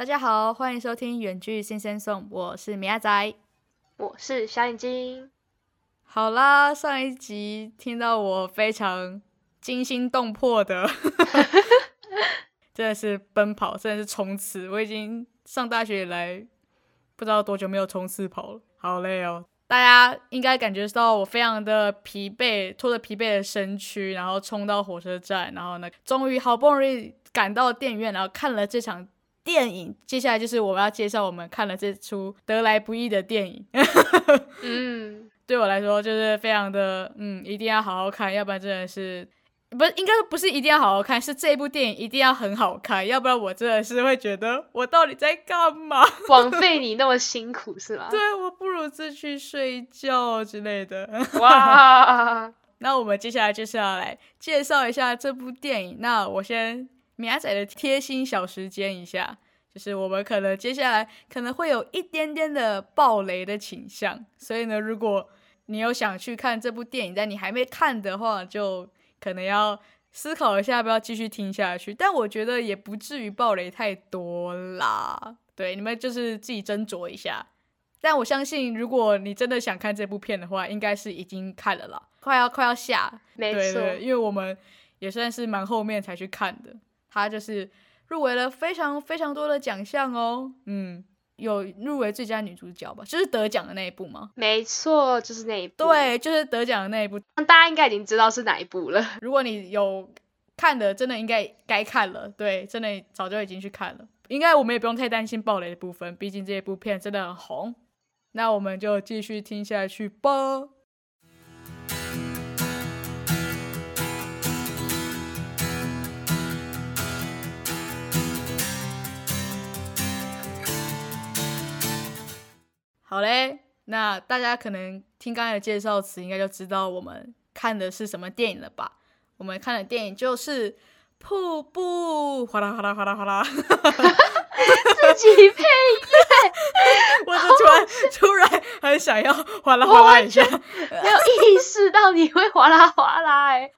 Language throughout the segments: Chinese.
大家好，欢迎收听《远距新鲜送》，我是米亚仔，我是小眼睛。好啦，上一集听到我非常惊心动魄的，真的是奔跑，真的是冲刺。我已经上大学以来不知道多久没有冲刺跑了，好累哦。大家应该感觉到我非常的疲惫，拖着疲惫的身躯，然后冲到火车站，然后呢，终于好不容易赶到电影院，然后看了这场电影。接下来就是我们要介绍我们看了这出得来不易的电影。嗯，对我来说就是非常的，嗯，一定要好好看，要不然真的是。不是，应该不是一定要好好看，是这部电影一定要很好看，要不然我真的是会觉得我到底在干嘛？枉费你那么辛苦是吧？对，我不如自去睡觉之类的。哇，那我们接下来就是要来介绍一下这部电影。那我先米仔的贴心小时间一下，就是我们可能接下来可能会有一点点的暴雷的倾向，所以呢，如果你有想去看这部电影，但你还没看的话，就。可能要思考一下，要不要继续听下去？但我觉得也不至于暴雷太多啦。对，你们就是自己斟酌一下。但我相信，如果你真的想看这部片的话，应该是已经看了啦，快要快要下。没错，因为我们也算是蛮后面才去看的。它就是入围了非常非常多的奖项哦。嗯。有入围最佳女主角吧，就是得奖的那一部吗？没错，就是那一部。对，就是得奖的那一部。那大家应该已经知道是哪一部了。如果你有看的，真的应该该看了。对，真的早就已经去看了。应该我们也不用太担心暴雷的部分，毕竟这一部片真的很红。那我们就继续听下去吧。好嘞，那大家可能听刚才的介绍词，应该就知道我们看的是什么电影了吧？我们看的电影就是《瀑布》，哗啦哗啦哗啦哗啦，自己配乐，我就突然突然很想要哗啦哗啦一下，没有意识到你会哗啦哗啦，哎，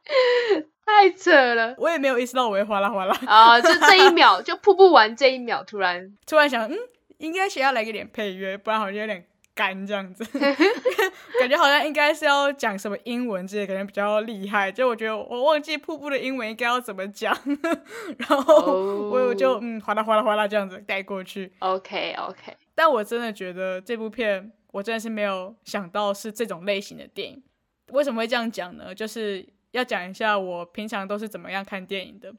太扯了，我也没有意识到我会哗啦哗啦啊，就这一秒，就瀑布完这一秒，突然 突然想，嗯。应该先要来个点配乐，不然好像有点干这样子。感觉好像应该是要讲什么英文之类，可能比较厉害。就我觉得我忘记瀑布的英文应该要怎么讲，然后我就嗯哗啦哗啦哗啦这样子带过去。OK OK。但我真的觉得这部片，我真的是没有想到是这种类型的电影。为什么会这样讲呢？就是要讲一下我平常都是怎么样看电影的。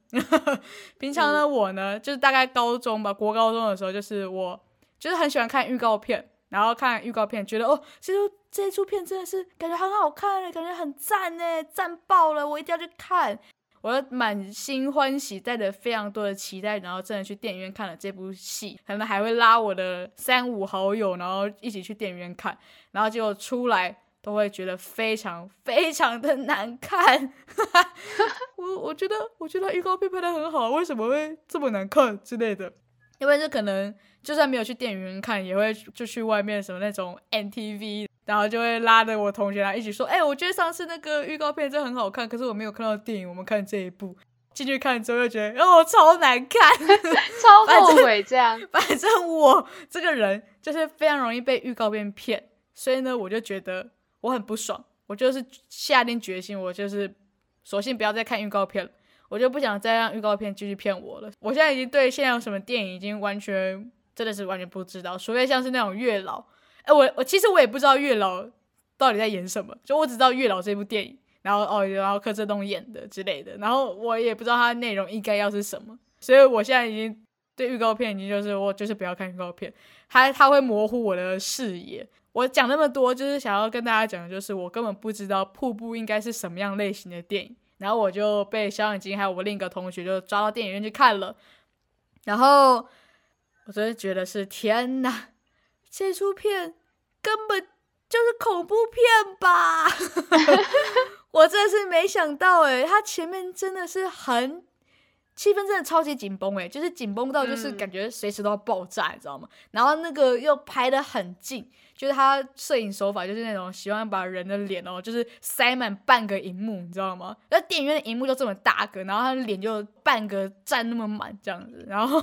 平常呢，我呢就是大概高中吧，国高中的时候，就是我。就是很喜欢看预告片，然后看预告片，觉得哦，这出这出片真的是感觉很好看嘞，感觉很赞呢，赞爆了，我一定要去看。我满心欢喜，带着非常多的期待，然后真的去电影院看了这部戏，可能还会拉我的三五好友，然后一起去电影院看，然后结果出来都会觉得非常非常的难看。我我觉得我觉得预告片拍的很好，为什么会这么难看之类的？因为这可能。就算没有去电影院看，也会就去外面什么那种 NTV，然后就会拉着我同学来一起说：“哎，我觉得上次那个预告片真的很好看，可是我没有看到电影，我们看这一部。”进去看之后又觉得哦超难看，超后悔这样。反正我这个人就是非常容易被预告片骗，所以呢，我就觉得我很不爽，我就是下定决心，我就是索性不要再看预告片了，我就不想再让预告片继续骗我了。我现在已经对现在有什么电影已经完全。真的是完全不知道，除非像是那种月老，哎，我我其实我也不知道月老到底在演什么，就我只知道月老这部电影，然后哦，然后柯震东演的之类的，然后我也不知道它内容应该要是什么，所以我现在已经对预告片已经就是我就是不要看预告片，它它会模糊我的视野。我讲那么多就是想要跟大家讲的，就是我根本不知道瀑布应该是什么样类型的电影，然后我就被小眼睛还有我另一个同学就抓到电影院去看了，然后。我真的觉得是天哪，这出片根本就是恐怖片吧！我真的是没想到，诶，他前面真的是很气氛真的超级紧绷诶，就是紧绷到就是嗯感觉随时都要爆炸，你知道吗？然后那个又拍的很近，就是他摄影手法就是那种喜欢把人的脸哦，就是塞满半个荧幕，你知道吗？那电影院的荧幕就这么大个，然后他的脸就半个占那么满这样子，然后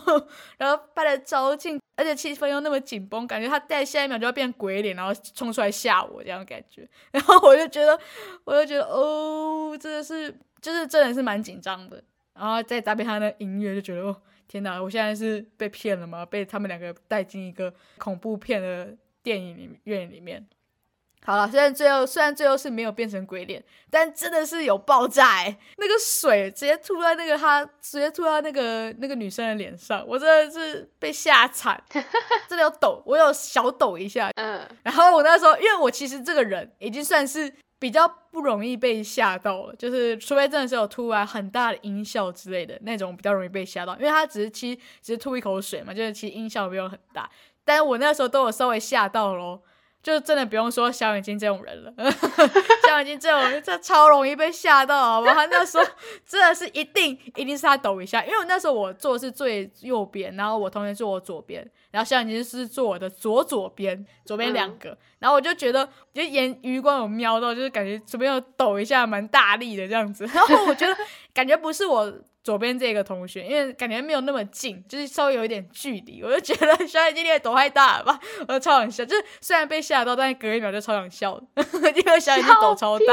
然后拍的超近，而且气氛又那么紧绷，感觉他在下一秒就要变鬼脸，然后冲出来吓我这样感觉，然后我就觉得，我就觉得哦，真的是，就是真的是蛮紧张的。然后再搭配他的音乐，就觉得哦，天哪！我现在是被骗了吗？被他们两个带进一个恐怖片的电影里院里面。好了，虽然最后虽然最后是没有变成鬼脸，但真的是有爆炸哎、那个水直接吐在那个他直接吐到那个那个女生的脸上，我真的是被吓惨，真的有抖，我有小抖一下。嗯，然后我那时候，因为我其实这个人已经算是比较不容易被吓到，就是除非真的是有突然很大的音效之类的那种，比较容易被吓到。因为他只是其实只是吐一口水嘛，就是其实音效没有很大，但是我那时候都有稍微吓到咯。就真的不用说小眼睛这种人了，小眼睛这种人这超容易被吓到，好不好？他那时候真的是一定一定是他抖一下，因为我那时候我坐的是最右边，然后我同学坐我左边，然后小眼睛是坐我的左左边，左边两个，然后我就觉得就眼余光有瞄到，就是感觉左边有抖一下，蛮大力的这样子，然后我觉得感觉不是我。左边这个同学，因为感觉没有那么近，就是稍微有一点距离，我就觉得小眼睛你也抖太大了吧，我就超想笑，就是虽然被吓到，但是隔一秒就超想笑的，因为小眼睛抖超大，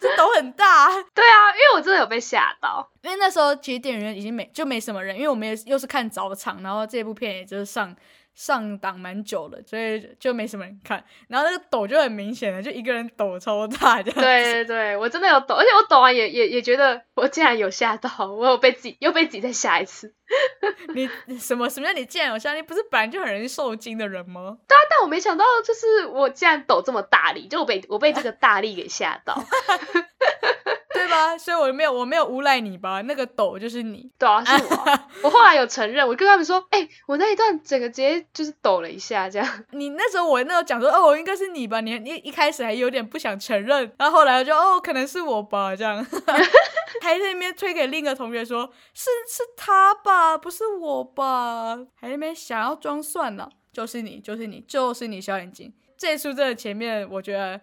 这 抖很大、啊，对啊，因为我真的有被吓到。因为那时候其实电影院已经没就没什么人，因为我们也又是看早场，然后这部片也就是上上档蛮久了，所以就没什么人看。然后那个抖就很明显的，就一个人抖超大这样。对对对，我真的有抖，而且我抖完也也也觉得我竟然有吓到，我有被自己又被自己再吓一次。你你什么什么叫你竟然有吓？你？不是本来就很容易受惊的人吗？对啊但我没想到，就是我竟然抖这么大力，就我被我被这个大力给吓到。对吧？所以我没有我没有诬赖你吧？那个抖就是你。对啊，是我。我后来有承认，我跟他们说，哎、我那一段整个直接就是抖了一下，这样。你那时候我那时候讲说哦，应该是你吧？你你一开始还有点不想承认，然后后来我就哦，可能是我吧，这样，还在那边推给另一个同学说，是是他吧，不是我吧？还在那边想要装蒜呢，就是你，就是你，就是你，小眼睛。这一出真的前面我觉得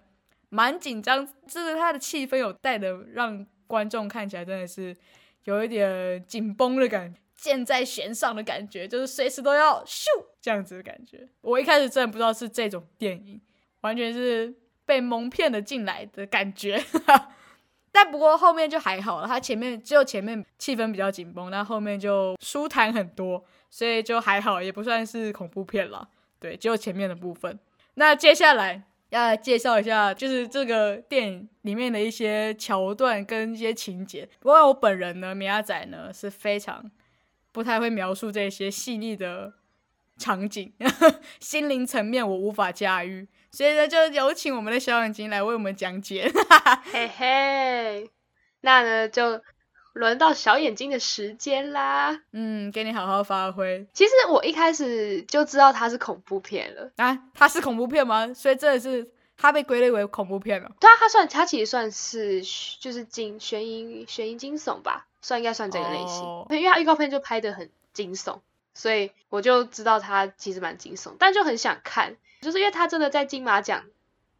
蛮紧张，就是他的气氛有带的让观众看起来真的是有一点紧绷的感觉。箭在弦上的感觉，就是随时都要咻这样子的感觉。我一开始真的不知道是这种电影，完全是被蒙骗了进来的感觉。但不过后面就还好了，它前面只有前面气氛比较紧绷，但后面就舒坦很多，所以就还好，也不算是恐怖片了。对，只有前面的部分。那接下来要来介绍一下，就是这个电影里面的一些桥段跟一些情节。不过我本人呢，米亚仔呢是非常不太会描述这些细腻的场景，心灵层面我无法驾驭，所以呢，就有请我们的小眼睛来为我们讲解。嘿嘿，那呢就轮到小眼睛的时间啦。嗯，给你好好发挥其实我一开始就知道它是恐怖片了，啊！它是恐怖片吗？所以真的是它被归类为恐怖片了。对啊，它算它其实算是就是惊悬疑悬疑惊悚吧，算应该算这个类型，哦因为它预告片就拍的很惊悚，所以我就知道它其实蛮惊悚，但就很想看，就是因为它真的在金马奖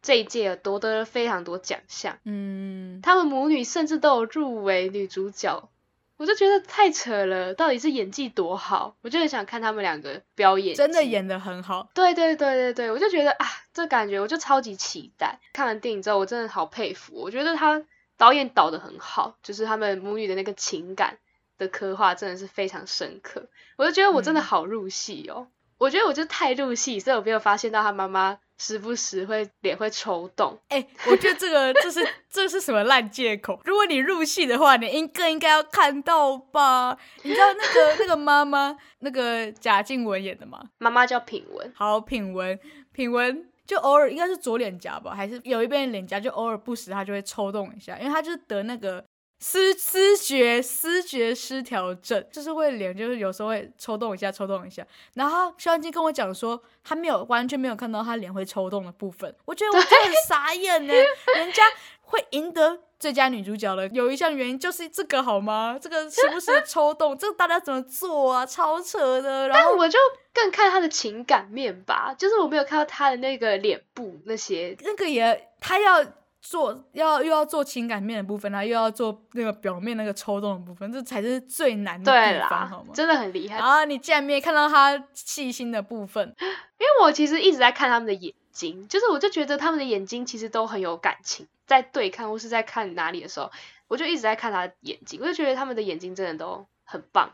这一届夺得了非常多奖项，嗯，他们母女甚至都有入围女主角，我就觉得太扯了，到底是演技多好，我就很想看他们两个表演，真的。演的很好。对对对对对，我就觉得啊，这感觉我就超级期待。看完电影之后，我真的好佩服，我觉得他导演导的很好，就是他们母女的那个情感的刻画真的是非常深刻。我就觉得我真的嗯好入戏哦，我觉得我就太入戏，所以我没有发现到他妈妈时不时会脸会抽动。哎、我觉得这个这是这是什么烂借口？如果你入戏的话，你应更应该要看到吧？你知道那个那个妈妈，那个贾静雯演的吗？妈妈叫品文，好，品文，品文就偶尔应该是左脸颊吧，还是有一边脸颊就偶尔不时它就会抽动一下，因为他就是得那个思思觉思觉失调症，就是会脸就是有时候会抽动一下，抽动一下。然后肖恩金跟我讲说，他没有完全没有看到他脸会抽动的部分，我觉得我真的很傻眼呢。人家会赢得最佳女主角的有一项原因就是这个好吗？这个时不时的 抽动，这个大家怎么做啊？超扯的。然后我就更看他的情感面吧，就是我没有看到他的那个脸部那些，那个也他要。做要又要做情感面的部分然后，又要做那个表面那个抽动的部分，这才是最难的地方，好吗？真的很厉害。啊，你竟然没看到他细心的部分？因为我其实一直在看他们的眼睛，就是我就觉得他们的眼睛其实都很有感情，在对看或是在看哪里的时候，我就一直在看他的眼睛，我就觉得他们的眼睛真的都很棒。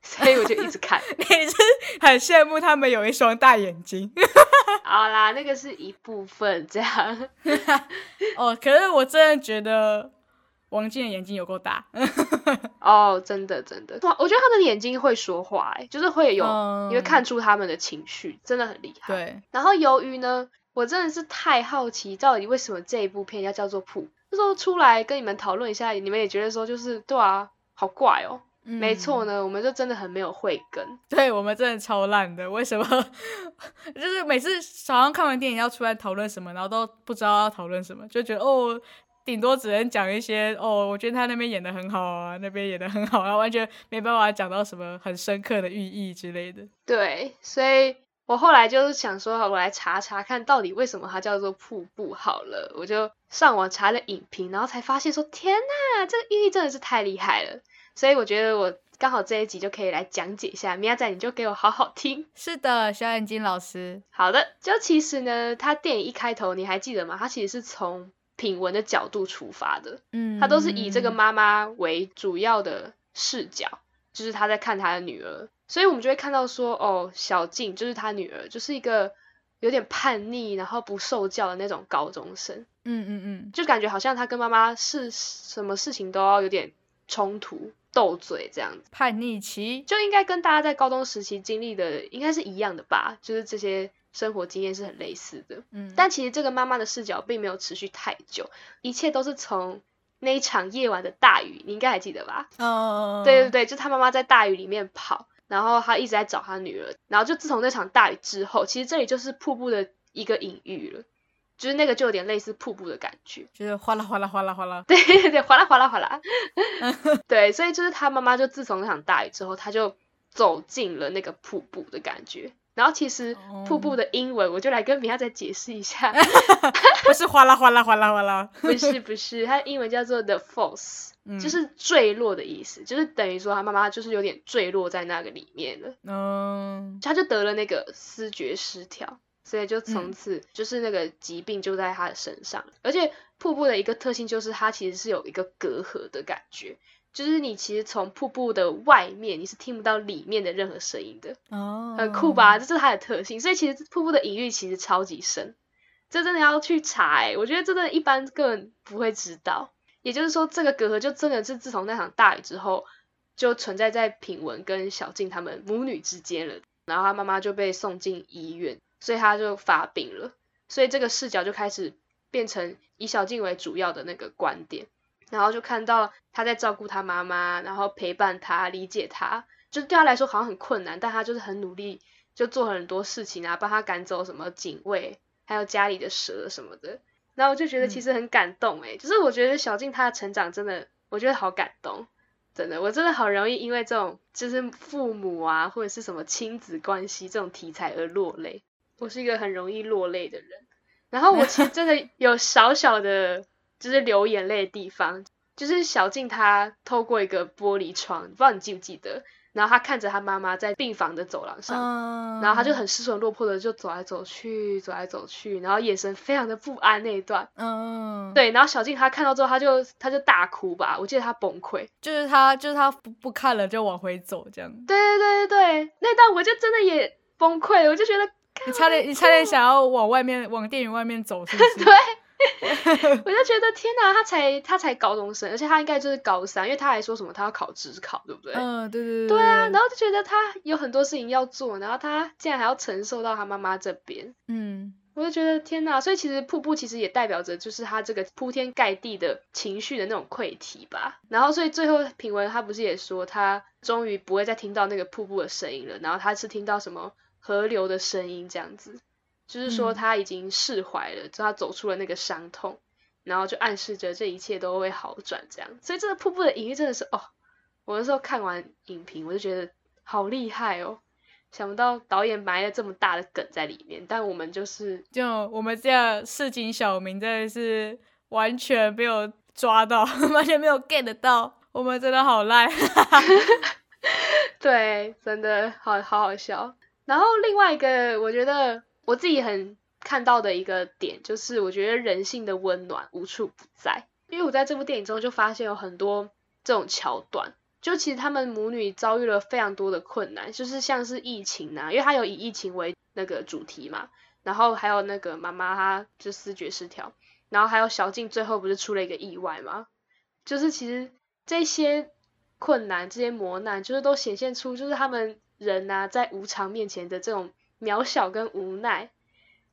所以我就一直看，你是很羡慕他们有一双大眼睛。好啦，那个是一部分这样。哦，可是我真的觉得王静的眼睛有够大。哦，真的真的，我觉得他的眼睛会说话，哎，就是会有，你会看出他们的情绪，真的很厉害。对。然后由于呢，我真的是太好奇，到底为什么这一部片要叫做《瀑》，就说出来跟你们讨论一下，你们也觉得说，就是对啊，好怪哦。没错呢，我们就真的很没有慧根，对我们真的超烂的。为什么？就是每次早上看完电影要出来讨论什么，然后都不知道要讨论什么，就觉得哦，顶多只能讲一些哦，我觉得他那边演的很好啊，那边演的很好，啊完全没办法讲到什么很深刻的寓意之类的。对，所以我后来就是想说，我来查查看到底为什么它叫做瀑布好了，我就上网查了影评，然后才发现说，天呐，这个寓意真的是太厉害了。所以我觉得我刚好这一集就可以来讲解一下，米娅仔你就给我好好听。是的，小眼睛老师。好的，就其实呢，他电影一开头你还记得吗？他其实是从品文的角度出发的，嗯，他都是以这个妈妈为主要的视角，就是他在看他的女儿，所以我们就会看到说，哦，小静就是他女儿，就是一个有点叛逆，然后不受教的那种高中生，嗯嗯嗯，就感觉好像他跟妈妈是什么事情都要有点冲突。斗嘴这样子，叛逆期就应该跟大家在高中时期经历的应该是一样的吧，就是这些生活经验是很类似的。嗯，但其实这个妈妈的视角并没有持续太久，一切都是从那一场夜晚的大雨，你应该还记得吧？哦，对对对，就他妈妈在大雨里面跑，然后他一直在找他女儿，然后就自从那场大雨之后，其实这里就是瀑布的一个隐喻了。就是那个就有点类似瀑布的感觉，就是哗啦哗啦哗啦哗啦，对 对对，哗啦哗啦哗啦，对，所以就是他妈妈就自从那场大雨之后，他就走进了那个瀑布的感觉。然后其实瀑布的英文，我就来跟米娅再解释一下，不是哗啦哗啦哗啦哗啦，不是不是，它的英文叫做 the falls，就是坠落的意思，就是等于说他妈妈就是有点坠落在那个里面了，嗯，他就得了那个思觉失调。所以就从此就是那个疾病就在他的身上，而且瀑布的一个特性就是它其实是有一个隔阂的感觉，就是你其实从瀑布的外面你是听不到里面的任何声音的，哦，很酷吧？这是它的特性。所以其实瀑布的隐喻其实超级深，这真的要去查哎，我觉得真的一般个人不会知道。也就是说，这个隔阂就真的是自从那场大雨之后，就存在在品文跟小静他们母女之间了，然后他妈妈就被送进医院。所以他就发病了，所以这个视角就开始变成以小静为主要的那个观点，然后就看到他在照顾他妈妈，然后陪伴他，理解他，就对他来说好像很困难，但他就是很努力，就做很多事情啊，帮他赶走什么警卫，还有家里的蛇什么的，然后我就觉得其实很感动诶，就是我觉得小静她的成长真的，我觉得好感动，真的，我真的好容易因为这种就是父母啊或者是什么亲子关系这种题材而落泪。我是一个很容易落泪的人，然后我其实 真的有小小的，就是流眼泪的地方，就是小静她透过一个玻璃窗，不知道你记不记得，然后她看着她妈妈在病房的走廊上，然后她就很失魂落魄的就走来走去，走来走去，然后眼神非常的不安那一段，嗯，对，然后小静她看到之后，她就她就大哭吧，我记得她崩溃，就是她就是她不不看了就往回走这样，对对对对对，那段我就真的也崩溃，我就觉得。你差点，你差点想要往外面，往电影外面走，是不是？对，我就觉得天哪，他才他才高中生，而且他应该就是高三，因为他还说什么他要考职考，对不对？嗯，对对对。对啊，然后就觉得他有很多事情要做，然后他竟然还要承受到他妈妈这边，嗯，我就觉得天哪，所以其实瀑布其实也代表着就是他这个铺天盖地的情绪的那种溃堤吧。然后所以最后品文他不是也说他终于不会再听到那个瀑布的声音了，然后他是听到什么？河流的声音，这样子，就是说他已经释怀了，就他走出了那个伤痛，然后就暗示着这一切都会好转，这样。所以这个瀑布的隐喻真的是哦，我那时候看完影评，我就觉得好厉害哦，想不到导演埋了这么大的梗在里面，但我们就是就我们这样市井小民真的是完全没有抓到，完全没有 get 到，我们真的好烂。对，真的好好好笑。然后另外一个，我觉得我自己很看到的一个点，就是我觉得人性的温暖无处不在。因为我在这部电影中就发现有很多这种桥段，就其实他们母女遭遇了非常多的困难，就是像是疫情啊，因为他有以疫情为那个主题嘛，然后还有那个妈妈她就视觉失调，然后还有小静最后不是出了一个意外吗？就是其实这些。困难这些磨难，就是都显现出就是他们人呐在无常面前的这种渺小跟无奈。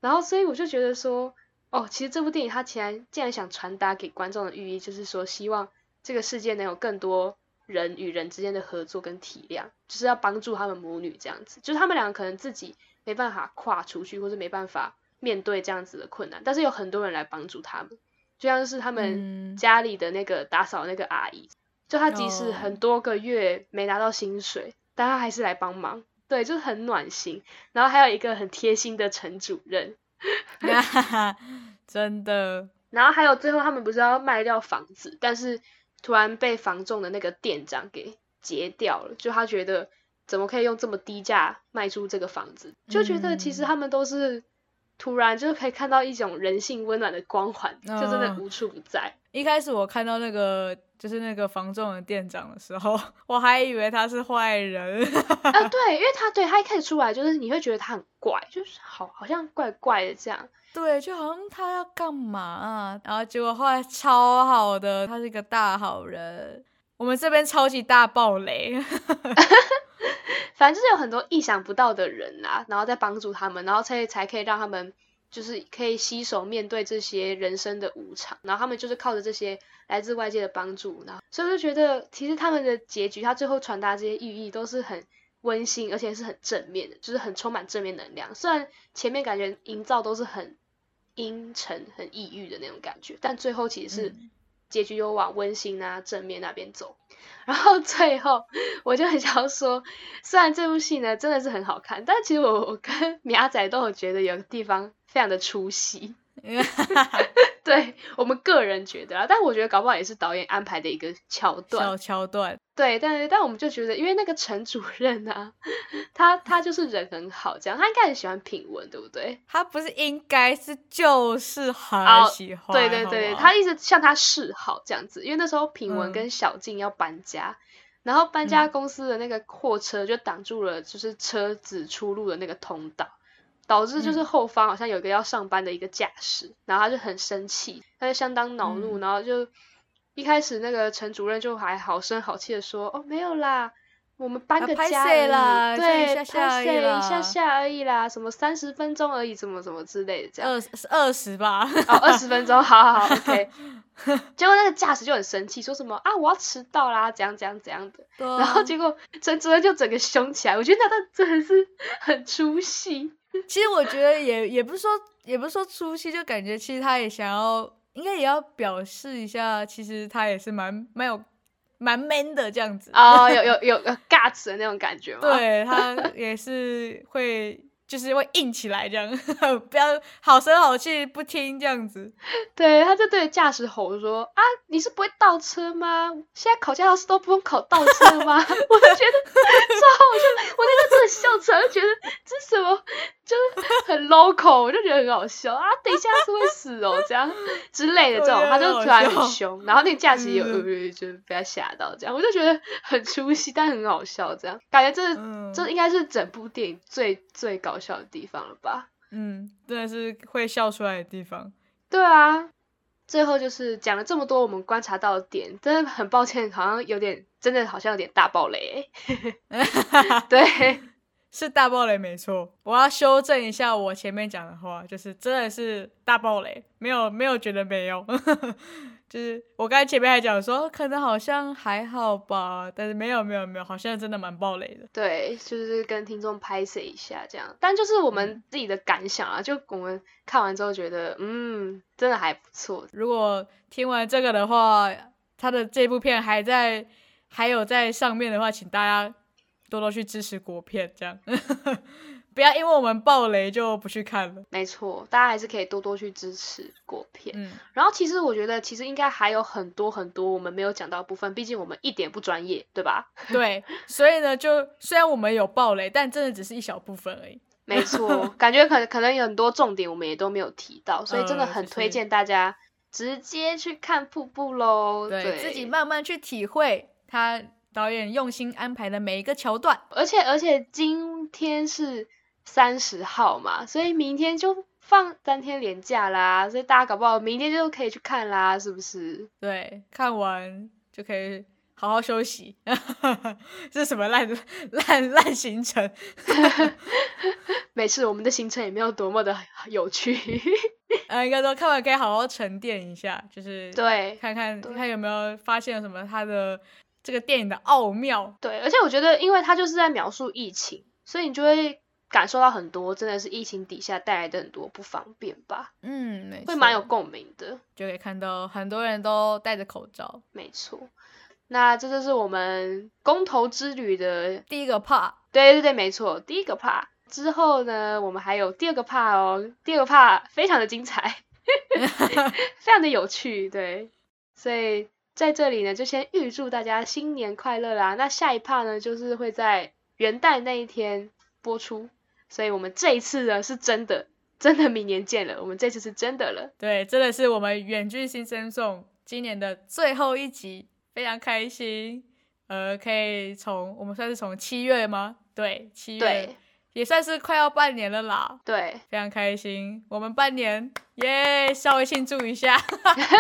然后，所以我就觉得说，哦，其实这部电影它竟然竟然想传达给观众的寓意，就是说希望这个世界能有更多人与人之间的合作跟体谅，就是要帮助他们母女这样子。就是他们两个可能自己没办法跨出去，或者没办法面对这样子的困难，但是有很多人来帮助他们，就像是他们家里的那个打扫那个阿姨。就她即使很多个月没拿到薪水，但他还是来帮忙，对，就是很暖心。然后还有一个很贴心的陈主任，真的。然后还有最后他们不是要卖掉房子，但是突然被房仲的那个店长给截掉了，就他觉得怎么可以用这么低价卖出这个房子，就觉得其实他们都是。突然就是可以看到一种人性温暖的光环，就真的无处不在。一开始我看到那个就是那个房仲的店长的时候，我还以为他是坏人。啊，对，因为他对他一开始出来就是你会觉得他很怪，就是好好像怪怪的这样。对，就好像他要干嘛啊？然后结果后来超好的，他是一个大好人。我们这边超级大暴雷。反正就是有很多意想不到的人啊，然后在帮助他们，然后才才可以让他们就是可以携手面对这些人生的无常，然后他们就是靠着这些来自外界的帮助，然后所以我就觉得其实他们的结局，他最后传达这些寓意都是很温馨，而且是很正面的，就是很充满正面能量。虽然前面感觉营造都是很阴沉、很抑郁的那种感觉，但最后其实是结局又往温馨啊、正面那边走。然后最后，我就很想说，虽然这部戏呢真的是很好看，但其实我我跟米阿仔都有觉得有个地方非常的出戏。觉得啊，但我觉得搞不好也是导演安排的一个桥段。小桥段。对，但是但我们就觉得，因为那个陈主任啊，他他就是人很好，这样他应该很喜欢品文，对不对？他不是应该是就是很喜欢。对对对，他一直向他示好这样子，因为那时候品文跟小静要搬家，然后搬家公司的那个货车就挡住了，就是车子出入的那个通道。导致就是后方好像有一个要上班的一个驾驶，然后他就很生气，他就相当恼怒，然后就一开始那个陈主任就还好声好气的说：“哦，没有啦，我们搬个家而已，对，拍摄一下下而已啦，什么三十分钟而已，怎么怎么之类的，这样。二是二十吧？哦，二十分钟，好好好，OK。结果那个驾驶就很生气，说什么啊，我要迟到啦，怎样怎样怎样的，然后结果陈主任就整个凶起来，我觉得他真的是很出戏。其实我觉得也也不是说也不是说出戏，就感觉其实他也想要，应该也要表示一下，其实他也是蛮蛮有蛮 man 的这样子哦，有有有有 guts 的那种感觉吗？对他也是会。就是会硬起来这样，不要好声好气不听这样子。对，他就对驾驶吼说：“啊，你是不会倒车吗？现在考驾照是都不用考倒车吗？” 我就觉得超好笑，我那个真的笑出来，就觉得这什么就是很 local，我就觉得很好笑啊！等一下是会死哦，这样之类的这种，他就突然很凶，然后那个驾驶也有就被他吓到这样，我就觉得很出戏，但很好笑，这样感觉这这应该是整部电影最最搞。笑的地方了吧？嗯，真的是会笑出来的地方。对啊，最后就是讲了这么多我们观察到的点，真的很抱歉，好像有点，真的好像有点大爆雷。对，是大爆雷没错。我要修正一下我前面讲的话，就是真的是大爆雷，没有没有觉得没有。就是我刚才前面还讲说，可能好像还好吧，但是没有没有没有，好像真的蛮暴雷的。对，就是跟听众拍摄一下这样，但就是我们自己的感想啊，就我们看完之后觉得，嗯，真的还不错。如果听完这个的话，他的这部片还在还有在上面的话，请大家多多去支持国片，这样。不要因为我们爆雷就不去看了。没错，大家还是可以多多去支持国片。嗯，然后其实我觉得，其实应该还有很多很多我们没有讲到部分，毕竟我们一点不专业，对吧？对，所以呢，就虽然我们有爆雷，但真的只是一小部分而已。没错，感觉可可能有很多重点我们也都没有提到，所以真的很推荐大家直接去看瀑布喽，对自己慢慢去体会他导演用心安排的每一个桥段。而且而且今天是。三十号嘛，所以明天就放三天连假啦，所以大家搞不好明天就可以去看啦，是不是？对，看完就可以好好休息。这是什么烂烂烂行程？没事，我们的行程也没有多么的有趣。呃，应该说看完可以好好沉淀一下，就是对，看看看有没有发现什么他的这个电影的奥妙。对，而且我觉得，因为它就是在描述疫情，所以你就会。感受到很多，真的是疫情底下带来的很多不方便吧？嗯，会蛮有共鸣的，就可以看到很多人都戴着口罩。没错，那这就是我们公投之旅的第一个 part。对对对，没错，第一个 part 之后呢，我们还有第二个 part 哦，第二个 part 非常的精彩，非常的有趣。对，所以在这里呢，就先预祝大家新年快乐啦。那下一 part 呢，就是会在元旦那一天播出。所以我们这一次呢是真的，真的明年见了。我们这次是真的了，对，真的是我们远距新生送今年的最后一集，非常开心。呃，可以从我们算是从七月吗？对，七月也算是快要半年了啦。对，非常开心，我们半年耶，稍微庆祝一下，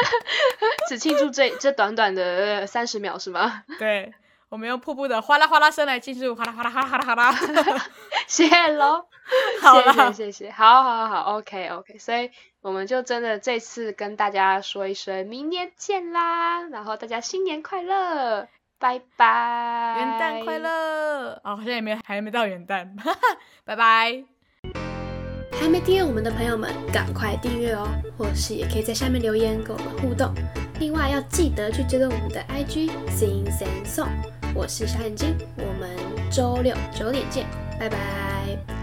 只庆祝这这短短的三十秒是吗？对。我们用瀑布的哗啦哗啦声来庆祝，哗啦哗啦哗啦哗啦哗啦，谢喽，谢谢谢谢，好好好，OK OK，所以我们就真的这次跟大家说一声明年见啦，然后大家新年快乐，拜拜，元旦快乐，哦，好像也没还没到元旦，拜拜。还没订阅我们的朋友们，赶快订阅哦，或是也可以在下面留言跟我们互动。另外要记得去追踪我们的 IG Sing Sing Song。我是小眼睛，我们周六九点见，拜拜。